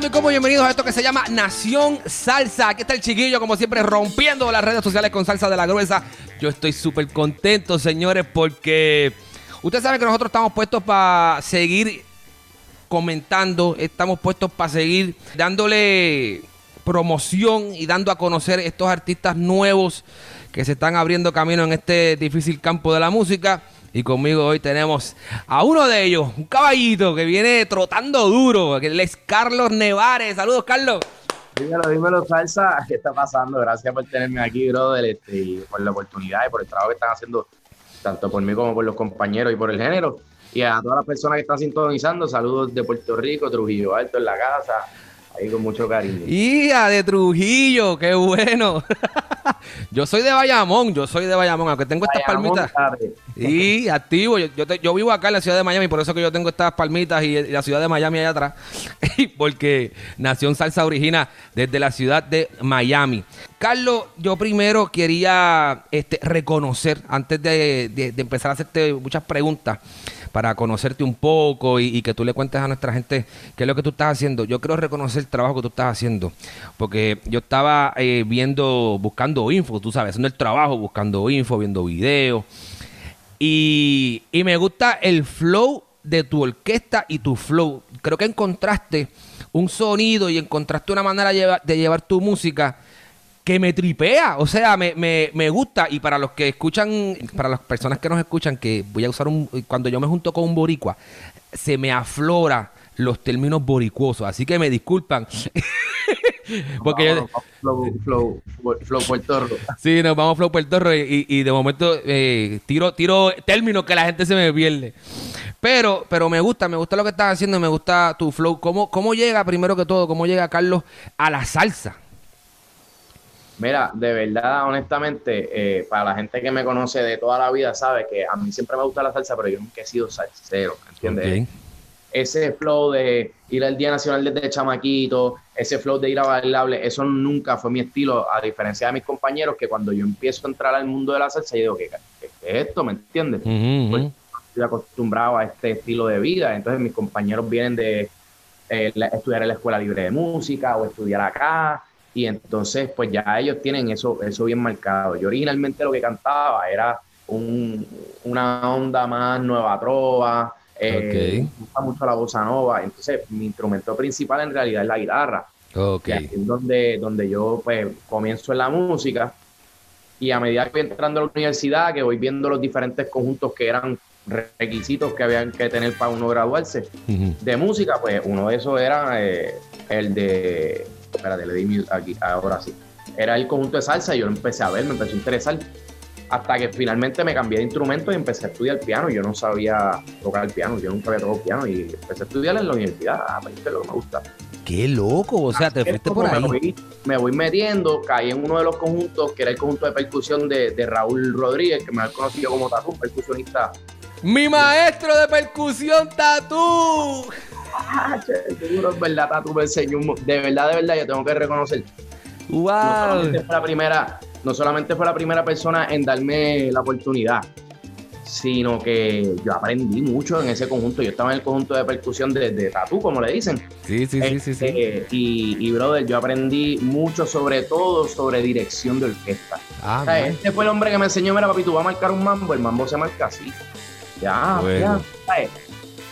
Muy bienvenidos a esto que se llama Nación Salsa. Aquí está el chiquillo, como siempre, rompiendo las redes sociales con salsa de la gruesa. Yo estoy súper contento, señores, porque ustedes saben que nosotros estamos puestos para seguir comentando, estamos puestos para seguir dándole promoción y dando a conocer estos artistas nuevos que se están abriendo camino en este difícil campo de la música. Y conmigo hoy tenemos a uno de ellos, un caballito que viene trotando duro, que es Carlos Nevares. Saludos, Carlos. Dímelo, dímelo, salsa. ¿Qué está pasando? Gracias por tenerme aquí, brother, este, y por la oportunidad y por el trabajo que están haciendo, tanto por mí como por los compañeros y por el género. Y a todas las personas que están sintonizando, saludos de Puerto Rico, Trujillo Alto en la casa, ahí con mucho cariño. ¡Hija de Trujillo! ¡Qué bueno! yo soy de Bayamón, yo soy de Bayamón, aunque tengo estas palmitas. Y activo, yo, yo, te- yo vivo acá en la ciudad de Miami, por eso que yo tengo estas palmitas y, y la ciudad de Miami allá atrás, porque Nación Salsa origina desde la ciudad de Miami. Carlos, yo primero quería este, reconocer, antes de, de- de empezar a hacerte muchas preguntas, para conocerte un poco y, que tú le cuentes a nuestra gente qué es lo que tú estás haciendo. Yo quiero reconocer el trabajo que tú estás haciendo, porque yo estaba eh, viendo, buscando info, tú sabes, haciendo el trabajo, buscando info, viendo videos. Y, y me gusta el flow de tu orquesta y tu flow. Creo que encontraste un sonido y encontraste una manera de llevar tu música que me tripea. O sea, me, me- me gusta. Y para los que escuchan, para las personas que nos escuchan, que voy a usar un. Cuando yo me junto con un boricua, se me aflora los términos boricuosos. Así que me disculpan. Porque yo- Vamos, flow, flow, flow Puerto Rico. Sí, nos vamos Flow Puerto Rico y, y de momento eh, tiro, tiro términos que la gente se me pierde. Pero, pero me gusta, me gusta lo que estás haciendo, me gusta tu flow. ¿Cómo, cómo llega, primero que todo, cómo llega Carlos a la salsa? Mira, de verdad, honestamente, eh, para la gente que me conoce de toda la vida sabe que a mí siempre me gusta la salsa, pero yo nunca he sido salsero, ¿entiendes? Ese flow de ir al Día Nacional desde chamaquito, ese flow de ir a bailable, eso nunca fue mi estilo, a diferencia de mis compañeros, que cuando yo empiezo a entrar al mundo de la salsa, yo digo, ¿qué, qué- qué es esto? ¿Me entiendes? Ujú, ujú. Pues, estoy acostumbrado a este estilo de vida. Entonces mis compañeros vienen de eh, la- estudiar en la Escuela Libre de Música o estudiar acá. Y entonces pues ya ellos tienen eso, eso bien marcado. Yo originalmente lo que cantaba era un- una onda más nueva trova. eh, Me gusta mucho la bossa nova. Entonces mi instrumento principal en realidad es la guitarra. Ok. Y aquí es donde, donde yo pues comienzo en la música y a medida que voy entrando a la universidad, que voy viendo los diferentes conjuntos que eran requisitos que habían que tener para uno graduarse de música, pues uno de esos era eh, el de, espérate, le di mute aquí, ahora sí, era el conjunto de salsa y yo lo empecé a ver, me empezó a interesar. Hasta que finalmente me cambié de instrumento y empecé a estudiar piano. Yo no sabía tocar el piano, yo nunca había tocado piano y empecé a estudiar en la universidad. Ah, pues esto es lo que me gusta. Qué loco, o sea, te fuiste por me ahí. voy, me voy metiendo, caí en uno de los conjuntos, que era el conjunto de percusión de, de Raúl Rodríguez, que me ha conocido como Tatu, un percusionista. Mi maestro de percusión, Tatú. Che, seguro es verdad, Tatu me enseñó un mo- De verdad, de verdad, yo tengo que reconocer. No Wow. solamente fue la primera, no solamente fue la primera persona en darme la oportunidad, sino que yo aprendí mucho en ese conjunto. Yo estaba en el conjunto de percusión de, de Tatu, como le dicen. Sí, sí, sí, sí, sí. Este, y, y, brother, yo aprendí mucho sobre todo sobre dirección de orquesta. Ah, O sea, man. este fue el hombre que me enseñó, mira, papi, tú vas a marcar un mambo, el mambo se marca así. Ya, Bueno. ya. ¿sabes?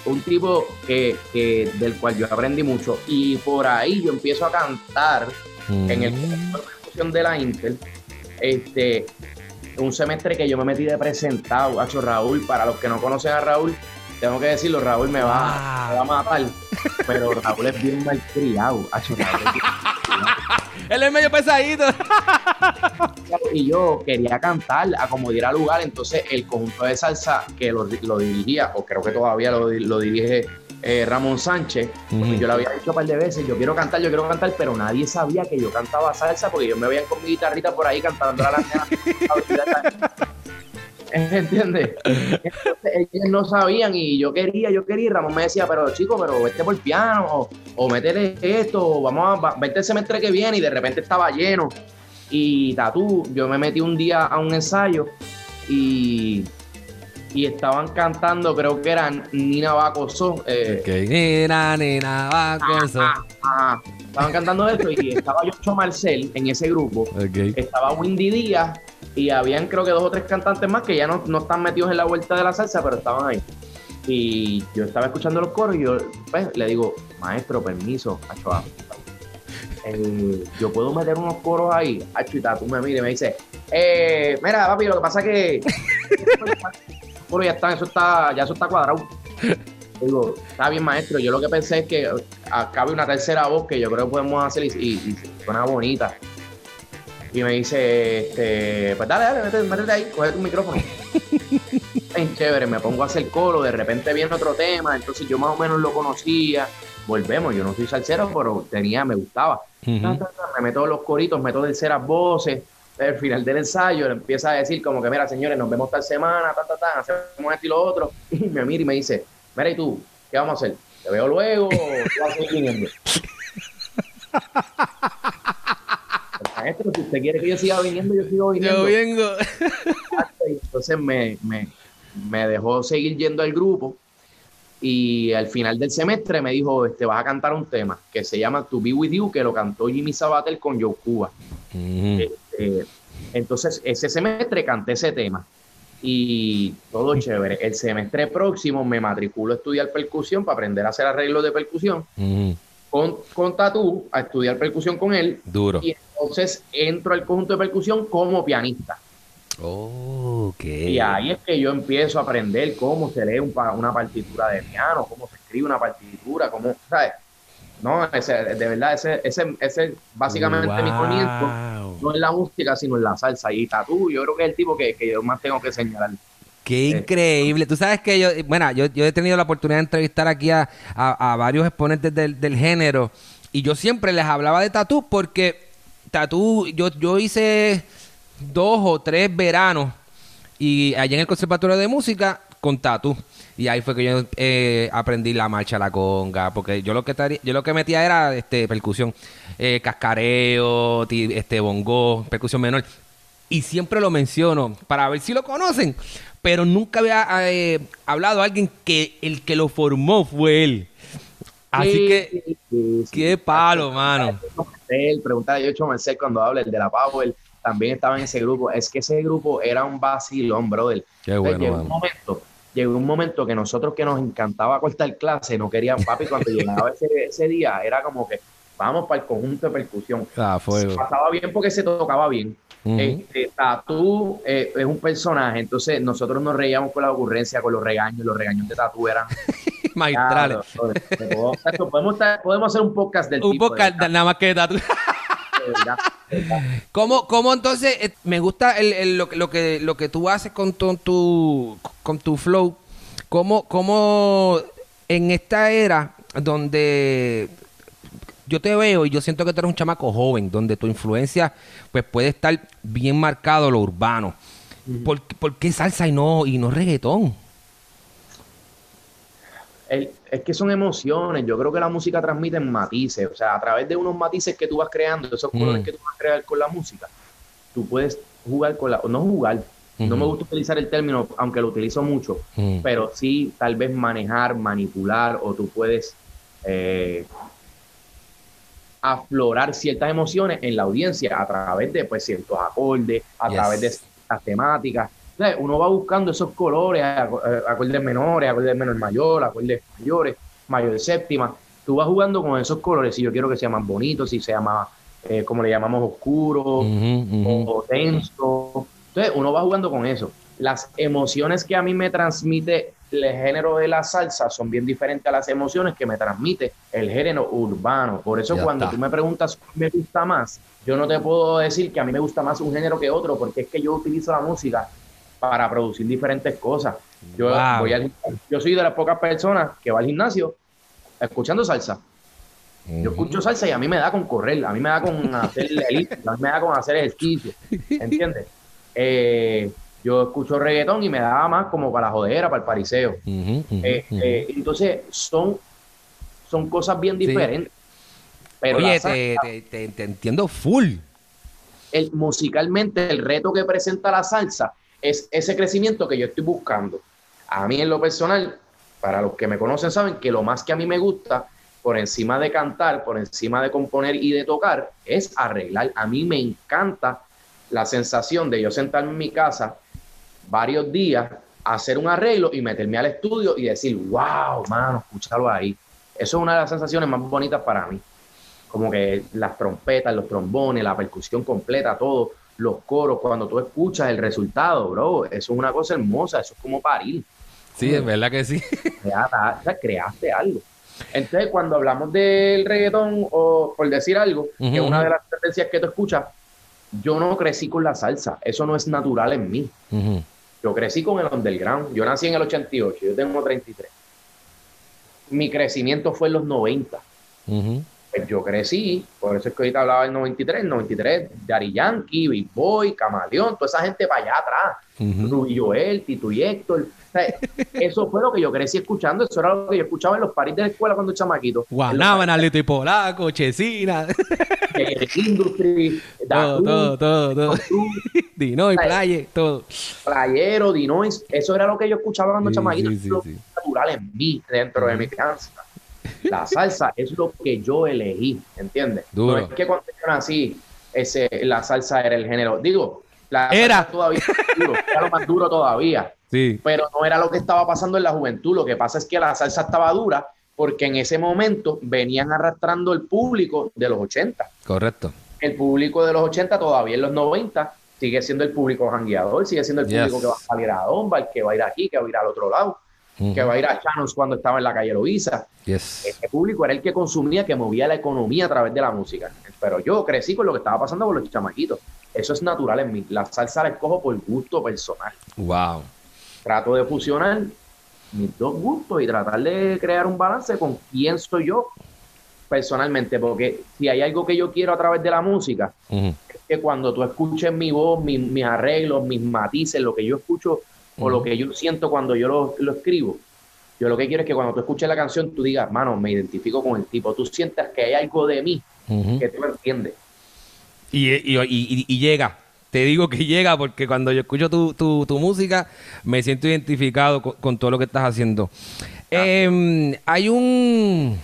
Un tipo que, que- del cual yo aprendí mucho. Y por ahí yo empiezo a cantar en el Mm. curso de la Intel. Este, un semestre que yo me metí de presentado, hacho Raúl. Para los que no conocen a Raúl, tengo que decirlo, Raúl me va, me va a matar. Pero Raúl es bien malcriado, bien Él es medio pesadito. y yo quería cantar a como diera lugar, entonces el conjunto de salsa que lo, lo dirigía, o creo que todavía lo, lo dirige eh, Ramón Sánchez, porque yo lo había dicho un par de veces, yo quiero cantar, yo quiero cantar, pero nadie sabía que yo cantaba salsa porque yo me veían con mi guitarrita por ahí cantando a la. ¿Entiendes? Ellos no sabían y yo quería, yo quería, y Ramón me decía, pero chico, pero vete por piano, o, o métele esto, o vamos a, va- vete el semestre que viene, y de repente estaba lleno. Y Tatú, yo me metí un día a un ensayo y, y estaban cantando, creo que eran Nina Bacoso, eh, con eso. ajá, estaban cantando eso y estaba Yocho Marcel en ese grupo estaba Windy Díaz y habían creo que dos o tres cantantes más que ya no, no están metidos en la vuelta de la salsa, pero estaban ahí. Y yo estaba escuchando los coros y yo pues, le digo, maestro, permiso, Acho, ah, eh, yo puedo meter unos coros ahí. Acho, y tú me mira y me dice, eh, mira, papi, lo que pasa es que coros ya están, eso está, ya eso está cuadrado. Digo, está bien, maestro. Yo lo que pensé es que acabe una tercera voz que yo creo que podemos hacer y, y- y suena bonita. Y me dice, este, pues dale, dale, métete, métete ahí, coge tu micrófono. Bien chévere, me pongo a hacer coro, de repente viene otro tema, entonces yo más o menos lo conocía. Volvemos, yo no soy salsero, pero tenía, me gustaba. Ta, Me meto los coritos, meto terceras voces. Al final del ensayo le empieza a decir como que, mira, señores, nos vemos tal semana, ta, ta, ta, hacemos esto y lo otro. Y me mira y me dice, mira, ¿y tú? ¿Qué vamos a hacer? ¿Te veo luego o tú vas a seguir viniendo? Maestro, si usted quiere que yo siga viniendo, yo sigo viniendo. Yo vengo. Entonces me, me, me dejó seguir yendo al grupo y al final del semestre me dijo, este, vas a cantar un tema que se llama To Be With You, que lo cantó Jimmy Sabater con Joe Cuba. Ujú. Eh, entonces, ese semestre canté ese tema y todo chévere. El semestre próximo me matriculo a estudiar percusión para aprender a hacer arreglos de percusión con, con Tatú, a estudiar percusión con él Duro. y entonces entro al conjunto de percusión como pianista. Oh, ok. Y ahí es que yo empiezo a aprender cómo se lee un una partitura de piano, cómo se escribe una partitura, cómo, ¿sabes? No, ese, de verdad, ese, ese, ese básicamente mi comienzo, no en la música, sino en la salsa. Y Tatú, yo creo que es el tipo que, que yo más tengo que señalar. Qué increíble. Tú sabes que yo, bueno, yo, yo he tenido la oportunidad de entrevistar aquí a, a- a varios exponentes del, del género y yo siempre les hablaba de Tatú porque Tatú, yo, yo hice dos o tres veranos y allá en el Conservatorio de Música con Tatú. Y ahí fue que yo eh, aprendí la marcha, la conga, porque yo lo que tari- yo lo que metía era este percusión, eh, cascareo, ti- este bongo, percusión menor. Y siempre lo menciono para ver si lo conocen. Pero nunca había eh, hablado a alguien que el que lo formó fue él. Así Sí, que, sí, sí, sí. qué palo, mano. Marcel, preguntarle a Yocho Marcel cuando habla, el de la Power, también estaba en ese grupo. Es que ese grupo era un vacilón, brother. Qué Entonces, bueno, llegó un momento, llegó un momento que nosotros que nos encantaba cortar clase, no querían, papi, cuando llegaba ese, ese día, era como que vamos para el conjunto de percusión. Ah, fuego. Se pasaba bien porque se tocaba bien. Ujú. Este, Tatú eh, es un personaje, entonces nosotros nos reíamos con la ocurrencia, con los regaños, los regaños de Tatú eran Magistrales. Claro, podemos, podemos hacer un podcast del Un tipo, de podcast nada más que de Tatú. De verdad, de verdad. ¿Cómo, cómo entonces eh, me gusta el, el- lo, lo que lo que tú haces con tu, tu- con tu flow? ¿Cómo, cómo en esta era donde yo te veo y yo siento que tú eres un chamaco joven, donde tu influencia pues puede estar bien marcado lo urbano? ¿Por, por qué salsa y no, y no reggaetón? El- es que son emociones. Yo creo que la música transmite en matices. O sea, a través de unos matices que tú vas creando, esos colores Mm. que tú vas a crear con la música, tú puedes jugar con la. No jugar. No me gusta utilizar el término, aunque lo utilizo mucho, Mm. pero sí tal vez manejar, manipular, o tú puedes eh, aflorar ciertas emociones en la audiencia a través de pues, ciertos acordes, a Yes. través de ciertas temáticas. Entonces, uno va buscando esos colores, aco- acordes menores, acordes menor mayor, acordes mayores, mayor séptima. Tú vas jugando con esos colores. Si yo quiero que sea más bonito, si sea más, eh, como le llamamos, oscuro o denso. Entonces, uno va jugando con eso. Las emociones que a mí me transmite el género de la salsa son bien diferentes a las emociones que me transmite el género urbano. Por eso Ya cuando está. tú me preguntas cuál me gusta más, yo no te puedo decir que a mí me gusta más un género que otro, porque es que yo utilizo la música para producir diferentes cosas. Yo, Wow. voy al- yo soy de las pocas personas que va al gimnasio escuchando salsa. Yo escucho salsa y a mí me da con correr, a mí me da con hacer elíptica, a mí me da con hacer ejercicio, ¿entiendes? Eh, yo escucho reggaetón y me da más como para la jodera, para el pariseo. Eh, eh, entonces, son, son cosas bien Sí. diferentes. Pero Oye, la salsa, te, te- te- te entiendo full. el- musicalmente, el reto que presenta la salsa es ese crecimiento que yo estoy buscando. A mí, en lo personal, para los que me conocen, saben que lo más que a mí me gusta, por encima de cantar, por encima de componer y de tocar, es arreglar. A mí me encanta la sensación de yo sentarme en mi casa varios días, hacer un arreglo y meterme al estudio y decir, wow, mano, escúchalo ahí. Eso es una de las sensaciones más bonitas para mí. Como que las trompetas, los trombones, la percusión completa, todo, los coros, cuando tú escuchas el resultado, bro, eso es una cosa hermosa, eso es como parir. Sí, es verdad que sí. Crea- o sea, creaste algo. Entonces, cuando hablamos del reggaetón, o por decir algo, que Ujú, una de las tendencias que tú escuchas, yo no crecí con la salsa, eso no es natural en mí. Yo crecí con el underground. Yo nací en el 88, yo tengo 33. Mi crecimiento fue en los 90. Ujú. Pues yo crecí, por eso es que ahorita hablaba del 93, el 93, Daddy Yankee, Big Boy, Camaleón, toda esa gente para allá atrás. Ujú. Rubí Joel, Tito y Héctor. O sea, eso fue lo que yo crecí escuchando, eso era lo que yo escuchaba en los paris de la escuela cuando chamaquito. Guanábana, Lito y Polaco, Chesina. En los Industry, todo, Dacu, todo, todo, todo. Dino y Ay. Playe, todo. Playero, Dinois, eso era lo que yo escuchaba cuando Sí, chamaquito, sí, lo natural en mí, dentro de mi crianza. La salsa es lo que yo elegí, ¿entiendes? Duro. No es que cuando yo nací, ese, la salsa era el género. Digo, la Era. todavía duro, era lo más duro todavía, Sí. pero no era lo que estaba pasando en la juventud. Lo que pasa es que la salsa estaba dura porque en ese momento venían arrastrando el público de los 80 Correcto. el público de los 80 todavía en los 90 sigue siendo el público jangueador, sigue siendo el Yes. público que va a salir a Dombar, que va a ir aquí, que va a ir al otro lado, Que va a ir a Chanos cuando estaba en la calle Loíza. Yes. Ese público era el que consumía, que movía la economía a través de la música. Pero yo crecí con lo que estaba pasando con los chamaquitos. Eso es natural en mí. La salsa la escojo por gusto personal. Wow. Trato de fusionar mis dos gustos y tratar de crear un balance con quién soy yo personalmente. Porque si hay algo que yo quiero a través de la música, Ujú. que cuando tú escuches mi voz, mi- mis arreglos, mis matices, lo que yo escucho o lo que yo siento cuando yo lo, lo escribo, yo lo que quiero es que cuando tú escuches la canción tú digas, mano, me identifico con el tipo, tú sientas que hay algo de mí Ujú. que tú entiendes. Y, y- y- y llega. Te digo que llega porque cuando yo escucho tu, tu- tu música me siento identificado con, con todo lo que estás haciendo. Em, hay un...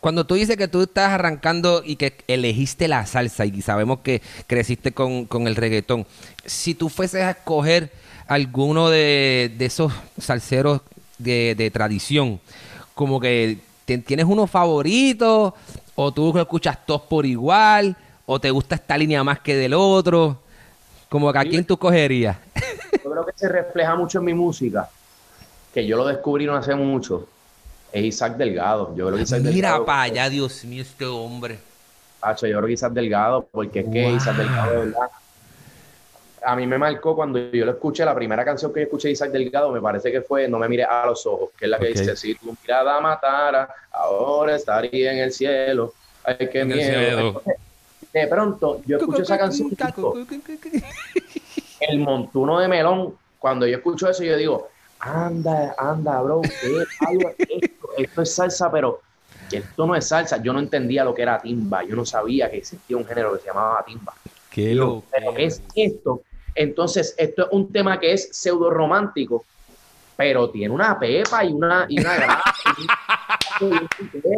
Cuando tú dices que tú estás arrancando y que elegiste la salsa y sabemos que creciste con, con el reggaetón, si tú fueses a escoger alguno de, de esos salseros de, de tradición, como que te- tienes uno favorito o tú escuchas todos por igual o te gusta esta línea más que del otro, como que a quién tú cogerías. Yo creo que se refleja mucho en mi música, que yo lo descubrí no hace mucho, es Isaac Delgado. Yo creo que Isaac Mira Delgado, para allá, Dios mío, este hombre. Hacho, yo creo que Isaac Delgado, porque es que Wow. Isaac Delgado, de verdad, a mí me marcó cuando yo lo escuché, la primera canción que yo escuché de Isaac Delgado, me parece que fue No me mires a los ojos, que es la que dice, si tu mirada matara, ahora estaría en el cielo. Ay, qué En el miedo. Entonces, de pronto, yo escucho esa canción el montuno de melón, cuando yo escucho eso, yo digo, anda, anda, bro, ¿qué esto? Esto es salsa, pero esto no es salsa. Yo no entendía lo que era timba, yo no sabía que existía un género que se llamaba timba. Qué loco. pero ¿qué es esto? Entonces, esto es un tema que es pseudo romántico, pero tiene una pepa y una, y una gracia. y.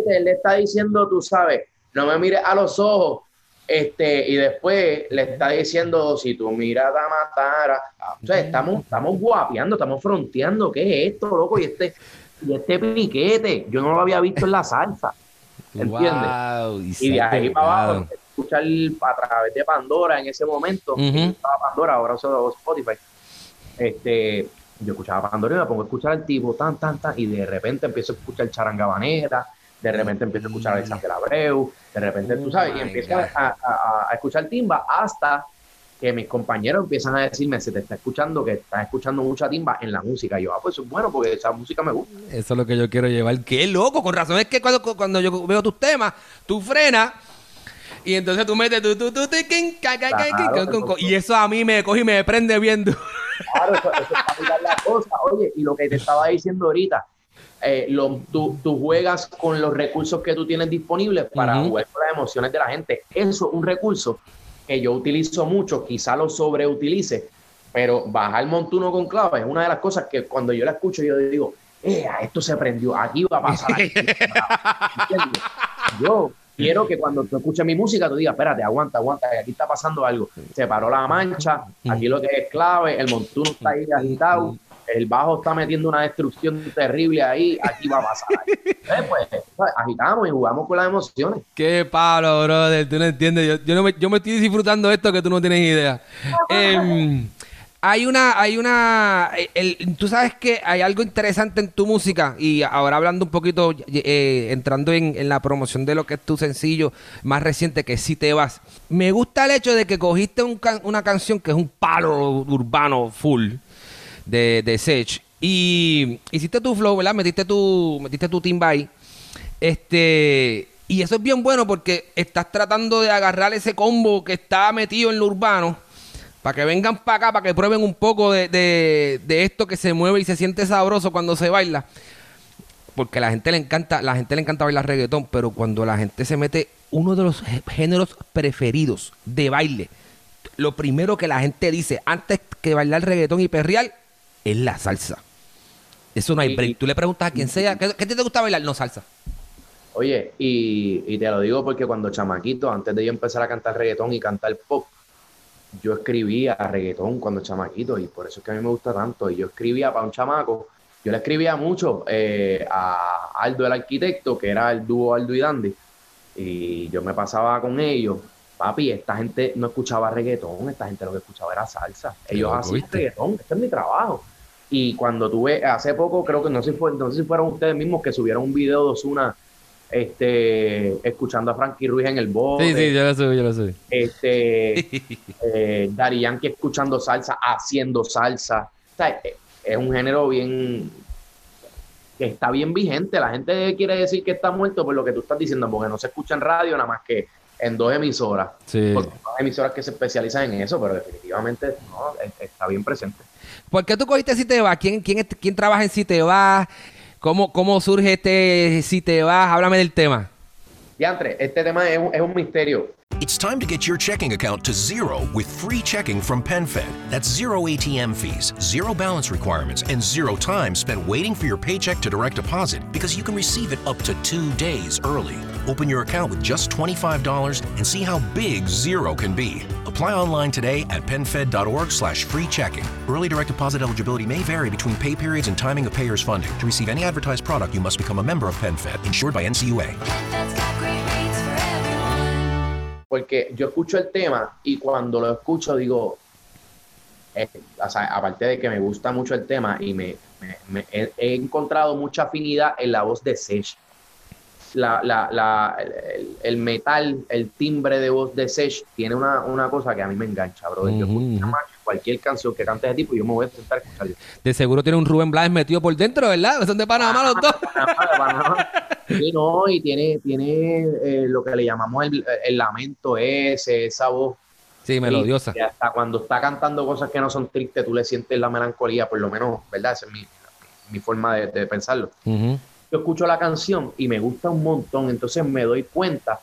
Él le está diciendo, tú sabes, no me mires a los ojos, Este, y después le está diciendo, si tu mirada matara. O sea, estamos, estamos guapeando, estamos fronteando. ¿Qué es esto, loco? Y este, y este piquete, yo no lo había visto en la salsa. ¿Entiendes? Wow, Y de ahí para abajo, escuchar a través de Pandora en ese momento, Ujú. yo estaba Pandora, ahora uso Spotify. Este, yo escuchaba Pandora y me pongo a escuchar al tipo tan, tan, tan, y de repente empiezo a escuchar Charangabanera, de repente empiezo a escuchar a Alexander Abreu, de repente, tú sabes, y empiezo a, a- a escuchar timba hasta que mis compañeros empiezan a decirme, se te está escuchando, que estás escuchando mucha timba en la música. Y yo, ah, pues eso es bueno, porque esa música me gusta. Eso es lo que yo quiero llevar. Qué loco, con razón. Es que cuando, cuando yo veo tus temas, tú frenas y entonces tú metes tu, tu, tu, Claro, quin, con, y eso a mí me coge y me prende bien duro. Claro, eso, eso es para mirar la cosa. Oye, y lo que te estaba diciendo ahorita, eh, lo- tú, tú juegas con los recursos que tú tienes disponibles para jugar con las emociones de la gente. Eso es un recurso que yo utilizo mucho, quizá lo sobreutilice, pero bajar montuno con clave es una de las cosas que cuando yo la escucho yo digo, eh, esto se prendió, aquí va a pasar. algo". ¿Entiendes? Yo quiero que cuando tú escuches mi música tú digas, espérate, aguanta, aguanta, que aquí está pasando algo. Se paró la mancha, aquí lo que es clave, el montuno está ahí agitado, el bajo está metiendo una destrucción terrible ahí, aquí va a pasar. Entonces, pues, agitamos y jugamos con las emociones. Qué palo, brother. Tú no entiendes. Yo, yo, no me, yo me estoy disfrutando de esto que tú no tienes idea. Em, hay una, hay una, el- el- tú sabes que hay algo interesante en tu música y ahora hablando un poquito, eh, entrando en, la promoción de lo que es tu sencillo más reciente, que Si Te Vas. Me gusta el hecho de que cogiste un una canción que es un palo urbano full de, de Sech y hiciste tu flow, ¿verdad? Metiste tu, metiste tu timba. Este, y eso es bien bueno porque estás tratando de agarrar ese combo que está metido en lo urbano para que vengan para acá, para que prueben un poco de, de- de esto que se mueve y se siente sabroso cuando se baila. Porque a la gente le encanta, la gente le encanta bailar reggaetón, pero cuando la gente se mete uno de los gé- géneros preferidos de baile, lo primero que la gente dice antes que bailar reggaetón y perreal es la salsa. Eso no hay break. Tú le preguntas a quien sea, ¿qué, qué te gusta bailar? No, salsa. Oye, y, y te lo digo porque cuando chamaquito, antes de yo empezar a cantar reggaetón y cantar pop, yo escribía reggaetón cuando chamaquito y por eso es que a mí me gusta tanto. Y yo escribía para un chamaco, yo le escribía mucho eh, a Aldo el arquitecto, que era el dúo Aldo y Dandy, y yo me pasaba con ellos. Papi, esta gente no escuchaba reggaetón, esta gente lo que escuchaba era salsa. Ellos hacían reggaetón, este es mi trabajo. Y cuando tuve, hace poco, creo que no sé, si fue, no sé si fueron ustedes mismos que subieron un video de Ozuna este, escuchando a Frankie Ruiz en el bote, Sí, sí, yo lo subí, yo lo subí. este, eh, Daddy Yankee escuchando salsa, haciendo salsa. O sea, eh, es un género bien que está bien vigente. La gente quiere decir que está muerto por lo que tú estás diciendo, porque no se escucha en radio nada más que en dos emisoras. Sí. Porque son dos emisoras que se especializan en eso, pero definitivamente no, es- está bien presente. ¿Por qué tú cogiste Si Te Vas? ¿Quién, quién, quién trabaja en Si Te Vas? ¿Cómo, ¿Cómo surge este Si Te Vas? Háblame del tema. Diantre, este tema es un, es un misterio. It's time to get your checking account to zero with free checking from PenFed. That's zero ATM fees, zero balance requirements, and zero time spent waiting for your paycheck to direct deposit because you can receive it up to two days early. Open your account with just $25 and see how big zero can be. Apply online today at penfed.org slash free checking. Early direct deposit eligibility may vary between pay periods and timing of payer's funding. To receive any advertised product, you must become a member of PenFed, insured by NCUA. That's got great rates for everyone. porque yo escucho el tema y cuando lo escucho digo, eh, o sea, aparte de que me gusta mucho el tema y me, me- me- he, he encontrado mucha afinidad en la voz de Sech. La, la, la- el, el metal, el timbre de voz de Sech tiene una, una cosa que a mí me engancha, bro. Yo escucho más cualquier canción que cante ese tipo, yo me voy a sentar a escucharlo. De seguro tiene un Rubén Blades metido por dentro, ¿verdad? Son de Panamá los dos. Panamá, Panamá. Sí, no, y tiene, tiene eh, lo que le llamamos el, el lamento ese, esa voz Sí, melodiosa. Y hasta cuando está cantando cosas que no son tristes, tú le sientes la melancolía, por lo menos, ¿verdad? Esa es mi, mi forma de, de pensarlo. Ujú. Yo escucho la canción y me gusta un montón, entonces me doy cuenta,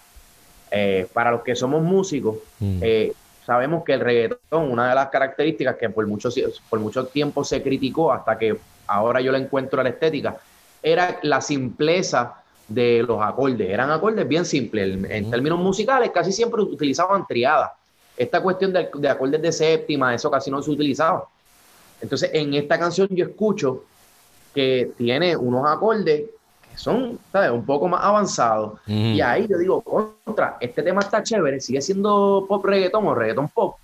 eh, para los que somos músicos, Mm. eh, sabemos que el reggaetón, una de las características que por mucho, por mucho tiempo se criticó hasta que ahora yo le encuentro la estética, era la simpleza de los acordes. Eran acordes bien simples. En, en términos musicales, casi siempre utilizaban triadas. Esta cuestión de, de acordes de séptima, eso casi no se utilizaba. Entonces, en esta canción yo escucho que tiene unos acordes son, ¿sabes? Un poco más avanzados. Y ahí yo digo, contra, este tema está chévere, sigue siendo pop reggaetón o reggaetón pop,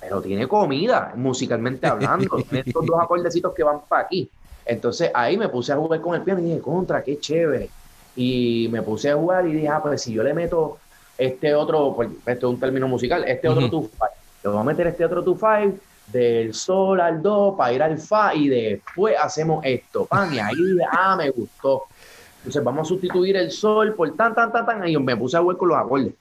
pero tiene comida, musicalmente hablando. tiene estos dos acordecitos que van para aquí. Entonces ahí me puse a jugar con el piano y dije, contra, qué chévere. Y me puse a jugar y dije, ah, pues si yo le meto este otro, pues, esto es un término musical, este otro Ujú. 2-5, le voy a meter este otro 2-5 del sol al do para ir al fa y después hacemos esto, pan, y ahí ah, me gustó. Entonces vamos a sustituir el sol por tan, tan, tan, tan, y me puse a jugar con los acordes.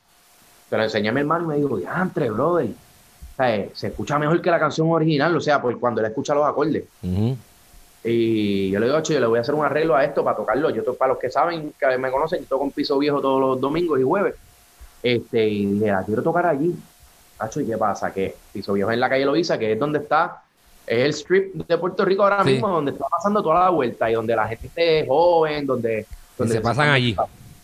Se lo enseñé a mi hermano y me dijo, diantre, brother. O sea, eh, se escucha mejor que la canción original, o sea, por cuando él escucha los acordes. Y yo le digo, "Ocho, yo le voy a hacer un arreglo a esto para tocarlo. Yo, para los que saben, que me conocen, yo toco en piso viejo todos los domingos y jueves. Este, y dije, "Ah, quiero tocar allí. Hacho, ¿y qué pasa? Que piso viejo en la calle Loíza, que es donde está, es el strip de Puerto Rico ahora Sí. mismo, donde está pasando toda la vuelta y donde la gente es joven, donde, donde se pasan está- allí.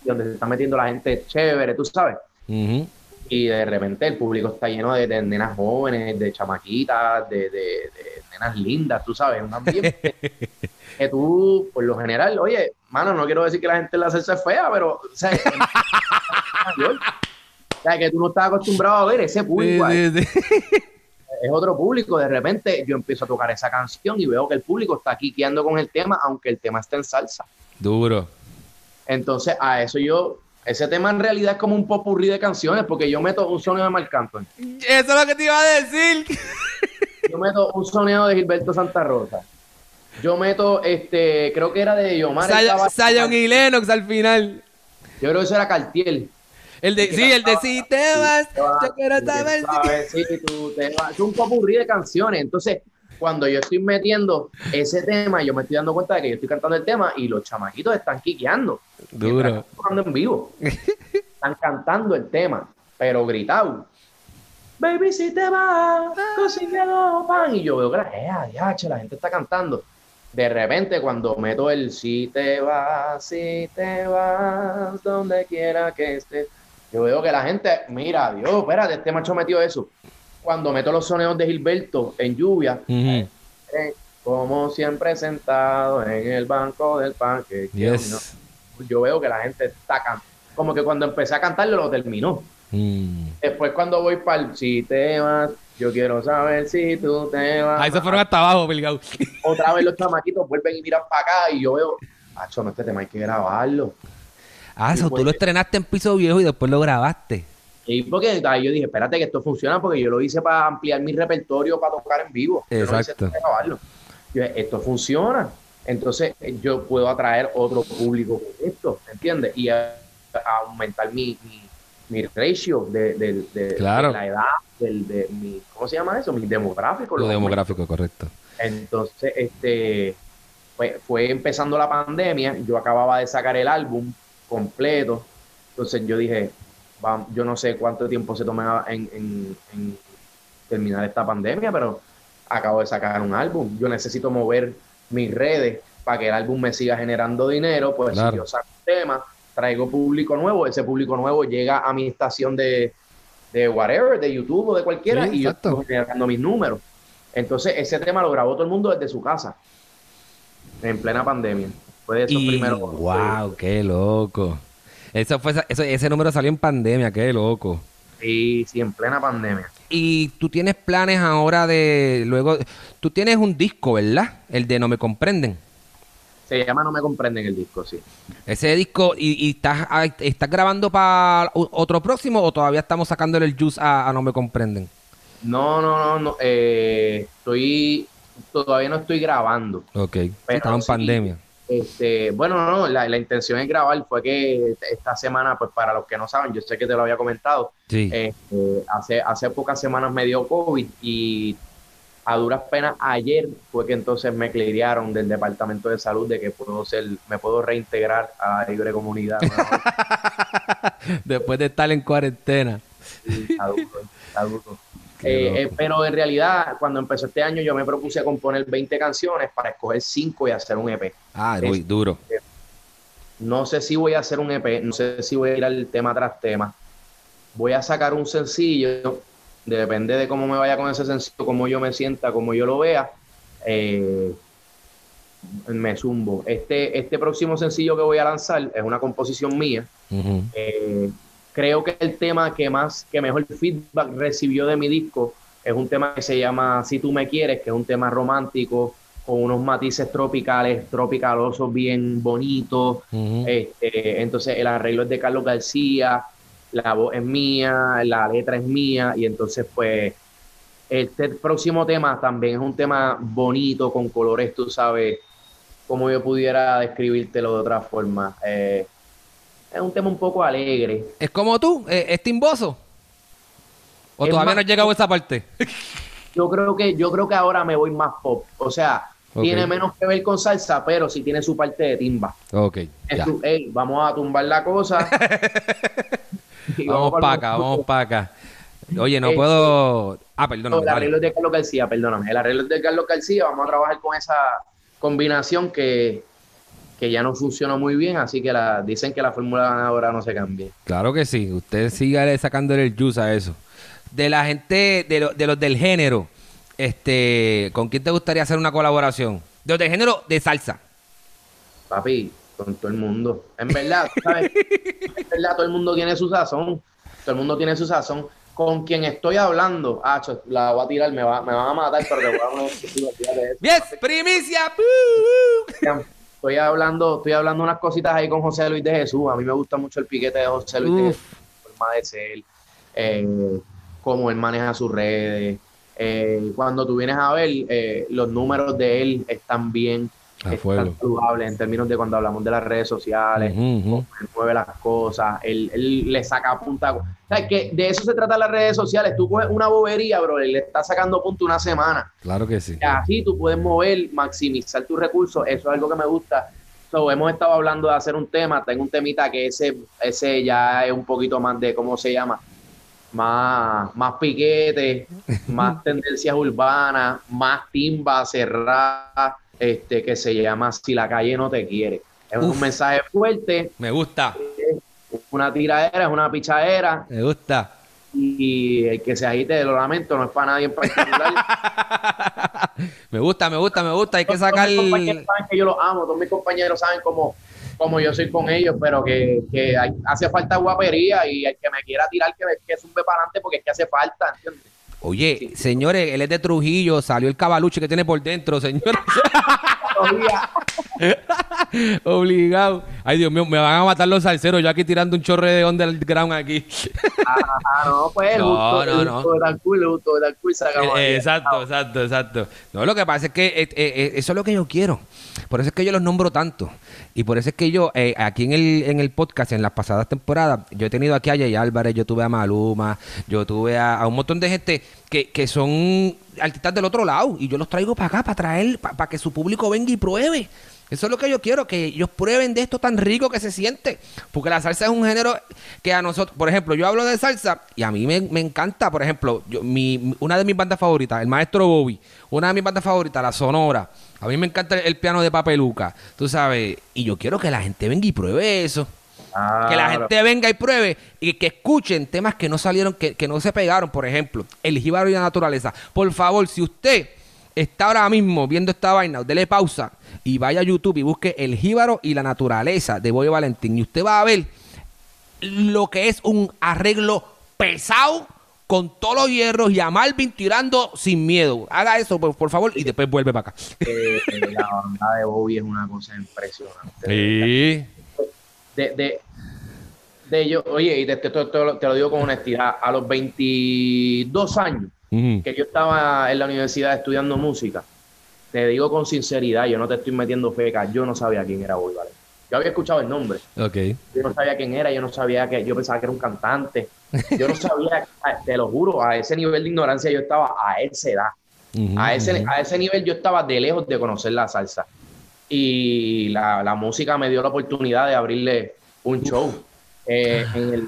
Donde se está metiendo la gente chévere, tú sabes. Ujú. Y de repente el público está lleno de, de nenas jóvenes, de chamaquitas, de, de- de nenas lindas, tú sabes, un ambiente que tú, por lo general, oye, mano, no quiero decir que la gente en la salsa es fea, pero, o sea, sea, que tú no estás acostumbrado a ver ese público. ahí. Es otro público, de repente yo empiezo a tocar esa canción y veo que el público está quiqueando con el tema, aunque el tema esté en salsa. Duro. Entonces, a eso yo, ese tema en realidad es como un popurrí de canciones, porque yo meto un sonido de Marc Anthony. Eso es lo que te iba a decir. Yo meto un sonido de Gilberto Santa Rosa. Yo meto, este, creo que era de Yomar. Zion y Lennox al final. Yo creo que eso era Cartier. El de, sí, el de si te vas, yo quiero saber si- tú te vas. Es un popurrí de canciones. Entonces, cuando yo estoy metiendo ese tema, yo me estoy dando cuenta de que yo estoy cantando el tema y los chamaquitos están quiqueando. Duro. Están tocando en vivo. Están cantando el tema, pero gritado. Baby, si te vas, consiguiendo pan. Y yo veo que la, eh, la gente está cantando. De repente, cuando meto el si te vas, si te vas, donde quiera que estés, yo veo que la gente, mira, Dios, espérate, este macho metió eso. Cuando meto los sonidos de Gilberto en lluvia, eh, como siempre sentado en el banco del parque. Yes. Yo veo que la gente está cantando. Como que cuando empecé a cantarlo lo terminó. Mm. Después cuando voy para el si te vas, yo quiero saber si tú te vas. Ah, esos fueron hasta abajo, Pelgao. Otra vez los chamaquitos vuelven y miran para acá y yo veo, Acho, no, este tema hay que grabarlo. Ah, eso tú pues- lo estrenaste en piso viejo y después lo grabaste. Y porque ahí yo dije, espérate que esto funciona porque yo lo hice para ampliar mi repertorio para tocar en vivo. Yo no lo hice Exacto. para grabarlo. Yo dije, esto funciona. Entonces yo puedo atraer otro público con esto, ¿entiendes? Y a, a aumentar mi, mi, mi ratio de, de- de- Claro. de la edad, del, de mi, ¿cómo se llama eso? Mi demográfico. Lo demográfico, correcto. entonces, este, fue, fue empezando la pandemia, yo acababa de sacar el álbum completo, entonces yo dije, yo no sé cuánto tiempo se toma en, en- en terminar esta pandemia, pero acabo de sacar un álbum, yo necesito mover mis redes para que el álbum me siga generando dinero, pues Claro. si yo saco un tema, traigo público nuevo, ese público nuevo llega a mi estación de, de whatever, de YouTube o de cualquiera, Sí, y yo estoy generando mis números. Entonces, ese tema lo grabó todo el mundo desde su casa, en plena pandemia. Fue esos Y, primeros. wow, qué loco. Eso fue, eso- ese número salió en pandemia, qué loco. Sí, sí, en plena pandemia. Y tú tienes planes ahora de luego, tú tienes un disco, ¿verdad? El de No me comprenden. Se llama No me comprenden el disco, sí. Ese disco, ¿y, y estás, ah, estás grabando para otro próximo o todavía estamos sacándole el juice a, a No me comprenden? No, no, no, no. eh, estoy. Todavía no estoy grabando. Ok, sí, estaba en sí, pandemia. Este, bueno, no, la, la intención es grabar. Fue que esta semana, pues para los que no saben, yo sé que te lo había comentado. Sí. eh, eh, hace, hace pocas semanas me dio COVID y a duras penas ayer fue que entonces me clearearon del Departamento de Salud de que puedo ser, me puedo reintegrar a la libre comunidad. Después de estar en cuarentena. Sí, está duro, está duro. Eh, eh, pero en realidad, cuando empezó este año, yo me propuse componer 20 canciones para escoger 5 y hacer un EP. Ah, Es- uy, duro. No sé si voy a hacer un EP, no sé si voy a ir al tema tras tema. Voy a sacar un sencillo, depende de cómo me vaya con ese sencillo, cómo yo me sienta, cómo yo lo vea. eh, me zumbo. Este, este próximo sencillo que voy a lanzar es una composición mía. Eh, creo que el tema que más, que mejor feedback recibió de mi disco es un tema que se llama Si tú me quieres, que es un tema romántico con unos matices tropicales, tropicalosos bien bonitos. Este, entonces el arreglo es de Carlos García, la voz es mía, la letra es mía y entonces pues este próximo tema también es un tema bonito con colores, tú sabes, como yo pudiera describírtelo de otra forma. Eh, es un tema un poco alegre. Es como tú, es timboso. ¿O Es todavía no más- has llegado a esa parte? Yo creo que yo creo que ahora me voy más pop, o sea, tiene menos que ver con salsa, pero sí tiene su parte de timba. ok, Es ya. su, "Ey, vamos a tumbar la cosa. Vamos para acá, vamos para acá. Oye, no Eh, puedo... Ah, perdón. No, el arreglo es de Carlos García, perdóname. El arreglo es de Carlos García. Vamos a trabajar con esa combinación que, que ya no funcionó muy bien, así que la, dicen que la fórmula ganadora no se cambie. Claro que sí. Usted siga sacándole el juice a eso. De la gente, de, lo- de los del género, este, ¿con quién te gustaría hacer una colaboración? De los del género de salsa. Papi, con todo el mundo. En verdad, ¿sabes? en verdad, todo el mundo tiene su sazón. Todo el mundo tiene su sazón. Con quien estoy hablando, ah, la voy a tirar, me, va, me van a matar, pero te voy a poner. ¡Yes! ¡Primicia! Estoy hablando, estoy hablando unas cositas ahí con José Luis de Jesús. A mí me gusta mucho el piquete de José Luis de. Jesús, forma de ser, eh, cómo él maneja sus redes. Eh, cuando tú vienes a ver, eh, los números de él están bien, A están fuego. saludables en términos de cuando hablamos de las redes sociales, él mueve las cosas, él, él le saca punta. O sea, que de eso se trata las redes sociales. Tú coges una bobería, bro, y le estás sacando punto una semana. Claro que sí. Así tú puedes mover, maximizar tus recursos. Eso es algo que me gusta. So, hemos estado hablando de hacer un tema. Tengo un temita que ese, ese ya es un poquito más de, ¿cómo se llama? Más, más piquete, más tendencias urbanas, más timba cerrada, este, que se llama Si la calle no te quiere. Es Uf. un mensaje fuerte, Me gusta, una tiradera, es una pichadera, me gusta. y el que se agite, lo lamento, no es para nadie en particular. Me gusta, me gusta, me gusta. Hay que Todos sacar... mis compañeros saben que yo los amo, todos mis compañeros saben cómo, cómo yo soy con ellos, pero que, que hay- hace falta guapería y el que me quiera tirar que, que zumbe para adelante porque es que hace falta, ¿entiendes? Oye, señores, él es de Trujillo, salió el cabaluche que tiene por dentro, señores. Obligado. Ay, Dios mío, me van a matar los salseros. Yo aquí tirando un chorre de underground aquí. Ah, no, pues el No, gusto, no, el no. culo, el exacto, exacto, exacto. No, lo que pasa es que eh, eh, eh, eso es lo que yo quiero. Por eso es que yo los nombro tanto. Y por eso es que yo, eh, aquí en el, en el podcast, en las pasadas temporadas, yo he tenido aquí a Jay Álvarez, yo tuve a Maluma, yo tuve a, a un montón de gente que, que son artistas del otro lado. Y yo los traigo para acá, para traer, para que su público venga y pruebe. Eso es lo que yo quiero, que ellos prueben de esto tan rico que se siente. Porque la salsa es un género que a nosotros, por ejemplo, yo hablo de salsa y a mí me, me encanta, por ejemplo, yo, mi, una de mis bandas favoritas, el maestro Bobby, una de mis bandas favoritas, la Sonora. A mí me encanta el, el piano de Papeluca, tú sabes. Y yo quiero que la gente venga y pruebe eso. Que la gente venga y pruebe y que escuchen temas que no salieron, que, que no se pegaron, por ejemplo, el jíbaro y la naturaleza. Por favor, si usted está ahora mismo viendo esta vaina, dele pausa y vaya a YouTube y busque el jíbaro y la naturaleza de Boyo Valentín. Y usted va a ver lo que es un arreglo pesado con todos los hierros y a Malvin tirando sin miedo. Haga eso, por, por favor, y después vuelve para acá. Eh, eh, la banda de Bobby es una cosa impresionante. Sí. De, de, de yo, oye, y te, te- te- te lo- digo con honestidad, a los 22 años que yo estaba en la universidad estudiando música, te digo con sinceridad, yo no te estoy metiendo feca, yo no sabía quién era Valentín. Yo había escuchado el nombre, Ok. yo no sabía quién era, yo no sabía que, yo pensaba que era un cantante, yo no sabía, te lo juro, a ese nivel de ignorancia yo estaba a esa edad. A ese, a ese nivel yo estaba de lejos de conocer la salsa. Y la, la música me dio la oportunidad de abrirle un show. Eh, en el,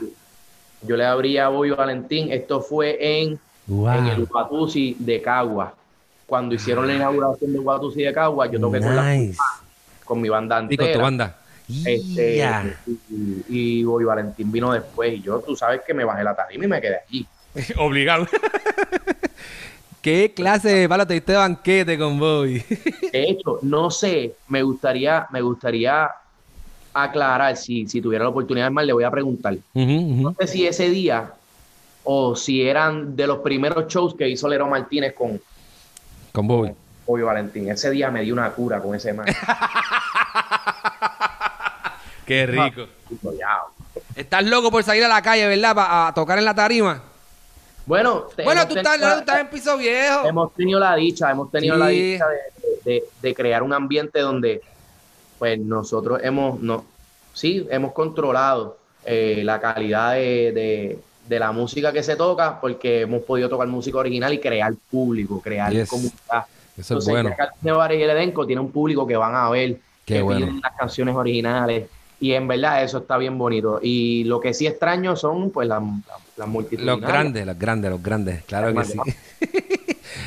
yo le abrí a Boy Valentín, esto fue en, Wow. en el Watusi de Cagua. Cuando hicieron la inauguración de Watusi de Cagua, yo toqué con, la- con mi banda Y con tu entera. banda. Este, y, y Bobby Valentín vino después y yo, tú sabes que me bajé la tarima y me quedé allí. Obligado. ¿Qué clase de palo te diste de banquete con Bobby? De hecho, no sé, me gustaría, me gustaría aclarar, si, si tuviera la oportunidad, más le voy a preguntar. No sé si ese día o si eran de los primeros shows que hizo Lero Martínez con Con Bobby. Bobby Valentín. Ese día me dio una cura con ese man. Qué rico. Ya. Estás loco por salir a la calle, ¿verdad? Pa- a tocar en la tarima. Bueno, te- Bueno, hemos tú estás, tú estás en piso viejo. hemos tenido la dicha, hemos tenido Sí. la dicha de, de- de crear un ambiente donde pues nosotros hemos, no, sí, hemos controlado eh, la calidad de, de- de la música que se toca porque hemos podido tocar música original y crear público, crear Yes. comunidad. Eso es bueno. Carlos Nevares y el elenco tiene un público que van a ver, Qué que bueno. piden las canciones originales. Y en verdad eso está bien bonito. Y lo que sí extraño son pues las, las, las Los grandes, los grandes, los grandes. Claro que sí.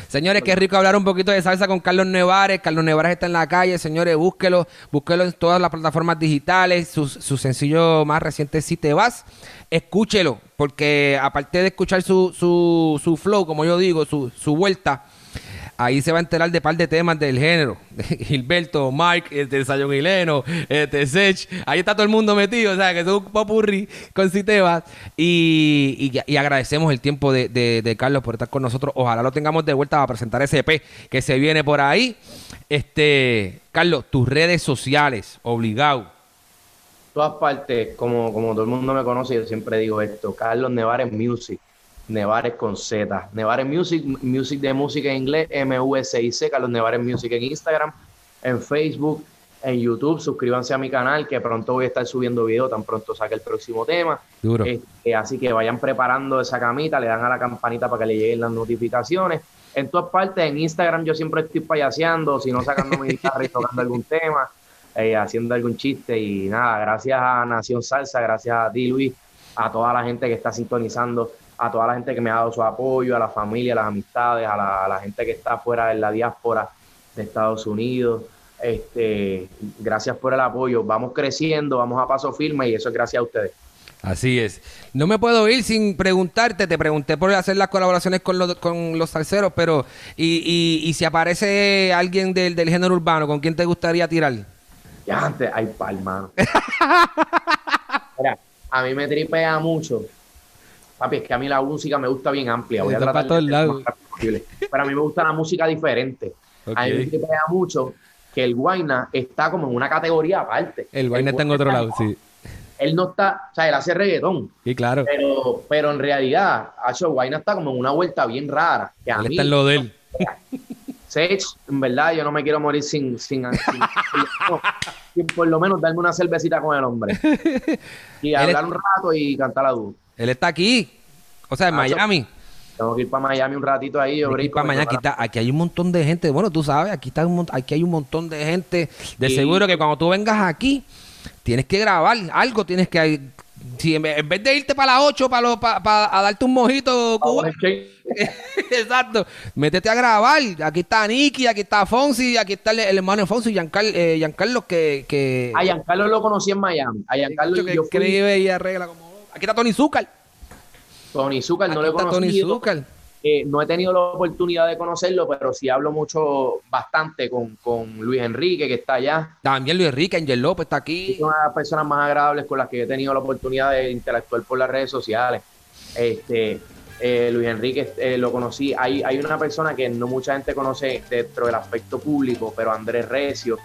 Señores, qué rico hablar un poquito de salsa con Carlos Nevares. Carlos Nevares está en la calle, señores, búsquelo, búsquelo en todas las plataformas digitales. Su, su sencillo más reciente, Si Te Vas, escúchelo, porque aparte de escuchar su, su, su flow, como yo digo, su, su vuelta, ahí se va a enterar de par de temas del género. Gilberto, Mike, este Sayon Hileno, este Sech, ahí está todo el mundo metido, o sea, que es un popurrí con Citebas. Y, y, y agradecemos el tiempo de Carlos por estar con nosotros. Ojalá lo tengamos de vuelta para presentar ese EP que se viene por ahí. Este, Carlos, tus redes sociales, obligado. todas partes, como, como todo el mundo me conoce, yo siempre digo esto, Carlos Nevares Music, Nevares con Z, Nevares Music, Music de música en inglés, M-U-S-I-C, Carlos Nevares Music en Instagram, en Facebook, en YouTube, suscríbanse a mi canal, que pronto voy a estar subiendo video, tan pronto saque el próximo tema. Duro. Este, así que vayan preparando esa camita, le dan a la campanita para que le lleguen las notificaciones. En todas partes, en Instagram yo siempre estoy payaseando, si no sacando mi guitarra y tocando algún tema, eh, haciendo algún chiste. Y nada, gracias a Nación Salsa, gracias a ti Luis, a toda la gente que está sintonizando, a toda la gente que me ha dado su apoyo, a la familia, a las amistades, a la, a la gente que está fuera de la diáspora de Estados Unidos. Este, gracias por el apoyo. Vamos creciendo, vamos a paso firme y eso es gracias a ustedes. Así es. No me puedo ir sin preguntarte. Te pregunté por hacer las colaboraciones con los, con los salseros, pero. Y, y, y si aparece alguien del, del género urbano, ¿con quién te gustaría tirar? Ya antes, ay, pa, hermano. Mira, a mí me tripea mucho. Papi, es que a mí la música me gusta bien amplia. Voy a tratar de más posible. Pero a mí me gusta la música diferente. A mí me tripea mucho que el Guayna está como en una categoría aparte. El vaina está en otro lado, sí. Él no está, o sea, él hace reggaetón. Sí, claro. Pero, pero en realidad, Hacho Guayna está como en una vuelta bien rara. Que a Él mí, está en lo de él. Sech, en verdad, yo no me quiero morir sin, sin, sin- sin- sin por lo menos darme una cervecita con el hombre. Y hablar un rato y cantar la dúo. Él está aquí. O sea, en Ah, Miami. Tengo que ir para Miami un ratito ahí. Yo ir para Miami. Aquí, está- aquí hay un montón de gente. Bueno, tú sabes, aquí, está un aquí hay un montón de gente. De Sí. seguro que cuando tú vengas aquí, tienes que grabar algo. Tienes que. Si en vez en vez de irte para las 8 para, lo- pa- pa- a darte un mojito, la- Cuba, exacto, métete a grabar. Aquí está Nicky, aquí está Fonsi, aquí está el, el hermano Fonsi, Giancarlo, eh, Giancarlo que. que A Giancarlo lo conocí en Miami. A Giancarlo que yo fui. escribe y arregla como. Aquí está Tony Zúcar. Tony Zucker no lo he Tony. Zúcar. Eh, no he tenido la oportunidad de conocerlo, pero sí hablo mucho, bastante con, con Luis Enrique, que está allá. También Luis Enrique, Angel López está aquí. Es una de las personas más agradables con las que he tenido la oportunidad de interactuar por las redes sociales. Este, eh, Luis Enrique eh, lo conocí. Hay, hay una persona que no mucha gente conoce dentro del aspecto público, pero Andrés Recio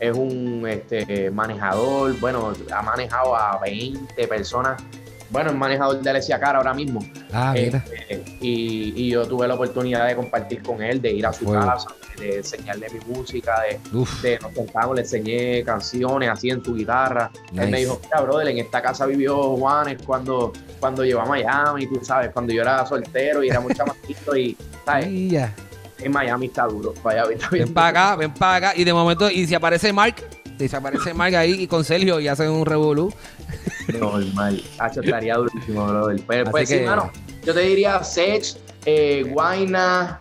es un este, manejador, bueno, ha manejado a 20 personas. Bueno, es manejador de Alessia Cara ahora mismo. Ah, mira. Este, y, y yo tuve la oportunidad de compartir con él, de ir a su casa, de enseñarle mi música, de, Uf. de nos sentamos, le enseñé canciones así en su guitarra. Él me dijo, mira, brother, en esta casa vivió Juanes cuando, cuando llegó a Miami, tú sabes, cuando yo era soltero y era muy chamaquito y, ¿sabes? En Miami está duro. Miami está bien Ven para acá, ven para acá. Y de momento, y si aparece Mark, y si aparece Mark ahí y con Sergio y hacen un revolú. Normal. Hacho, estaría durísimo, brother. Pero Así pues sí, mano. Yo te diría Sech, eh, Guayna,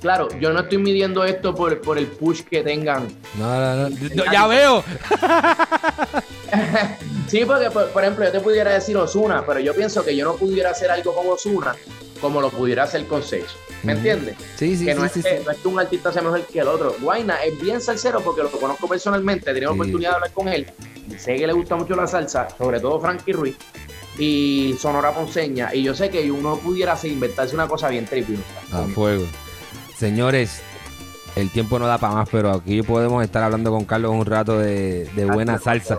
claro, yo no estoy midiendo esto por, por el push que tengan. No, no, no. Ya veo. Sí, porque, por, por ejemplo, yo te pudiera decir Osuna, pero yo pienso que yo no pudiera hacer algo con Osuna como lo pudiera hacer con Sage. ¿Me entiendes? Sí, sí, que sí, no, sí, es que, sí. no es que un artista sea mejor que el otro. Guayna es bien salsero porque lo conozco personalmente, he tenido oportunidad de hablar con él. Sé que le gusta mucho la salsa, sobre todo Frankie Ruiz y Sonora Ponceña. Y yo sé que uno pudiera inventarse una cosa bien trippy. A fuego. Señores, el tiempo no da para más, pero aquí podemos estar hablando con Carlos un rato de, de buena salsa.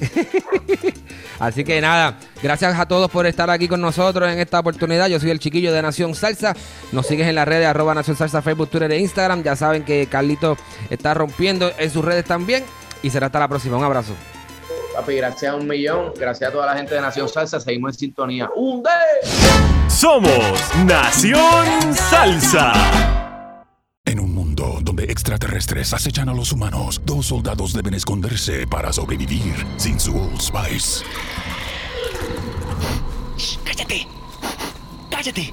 Así que nada, gracias a todos por estar aquí con nosotros en esta oportunidad. Yo soy el chiquillo de Nación Salsa. Nos sigues en las redes arroba Nación Salsa, Facebook, Twitter e Instagram. Ya saben que Carlito está rompiendo en sus redes también. Y será hasta la próxima. Un abrazo. Papi, gracias a un millón, gracias a toda la gente de Nación Salsa, seguimos en sintonía. ¡Un D! Somos Nación Salsa. En un mundo donde extraterrestres acechan a los humanos, dos soldados deben esconderse para sobrevivir sin su Old Spice. ¡Cállate! ¡Cállate!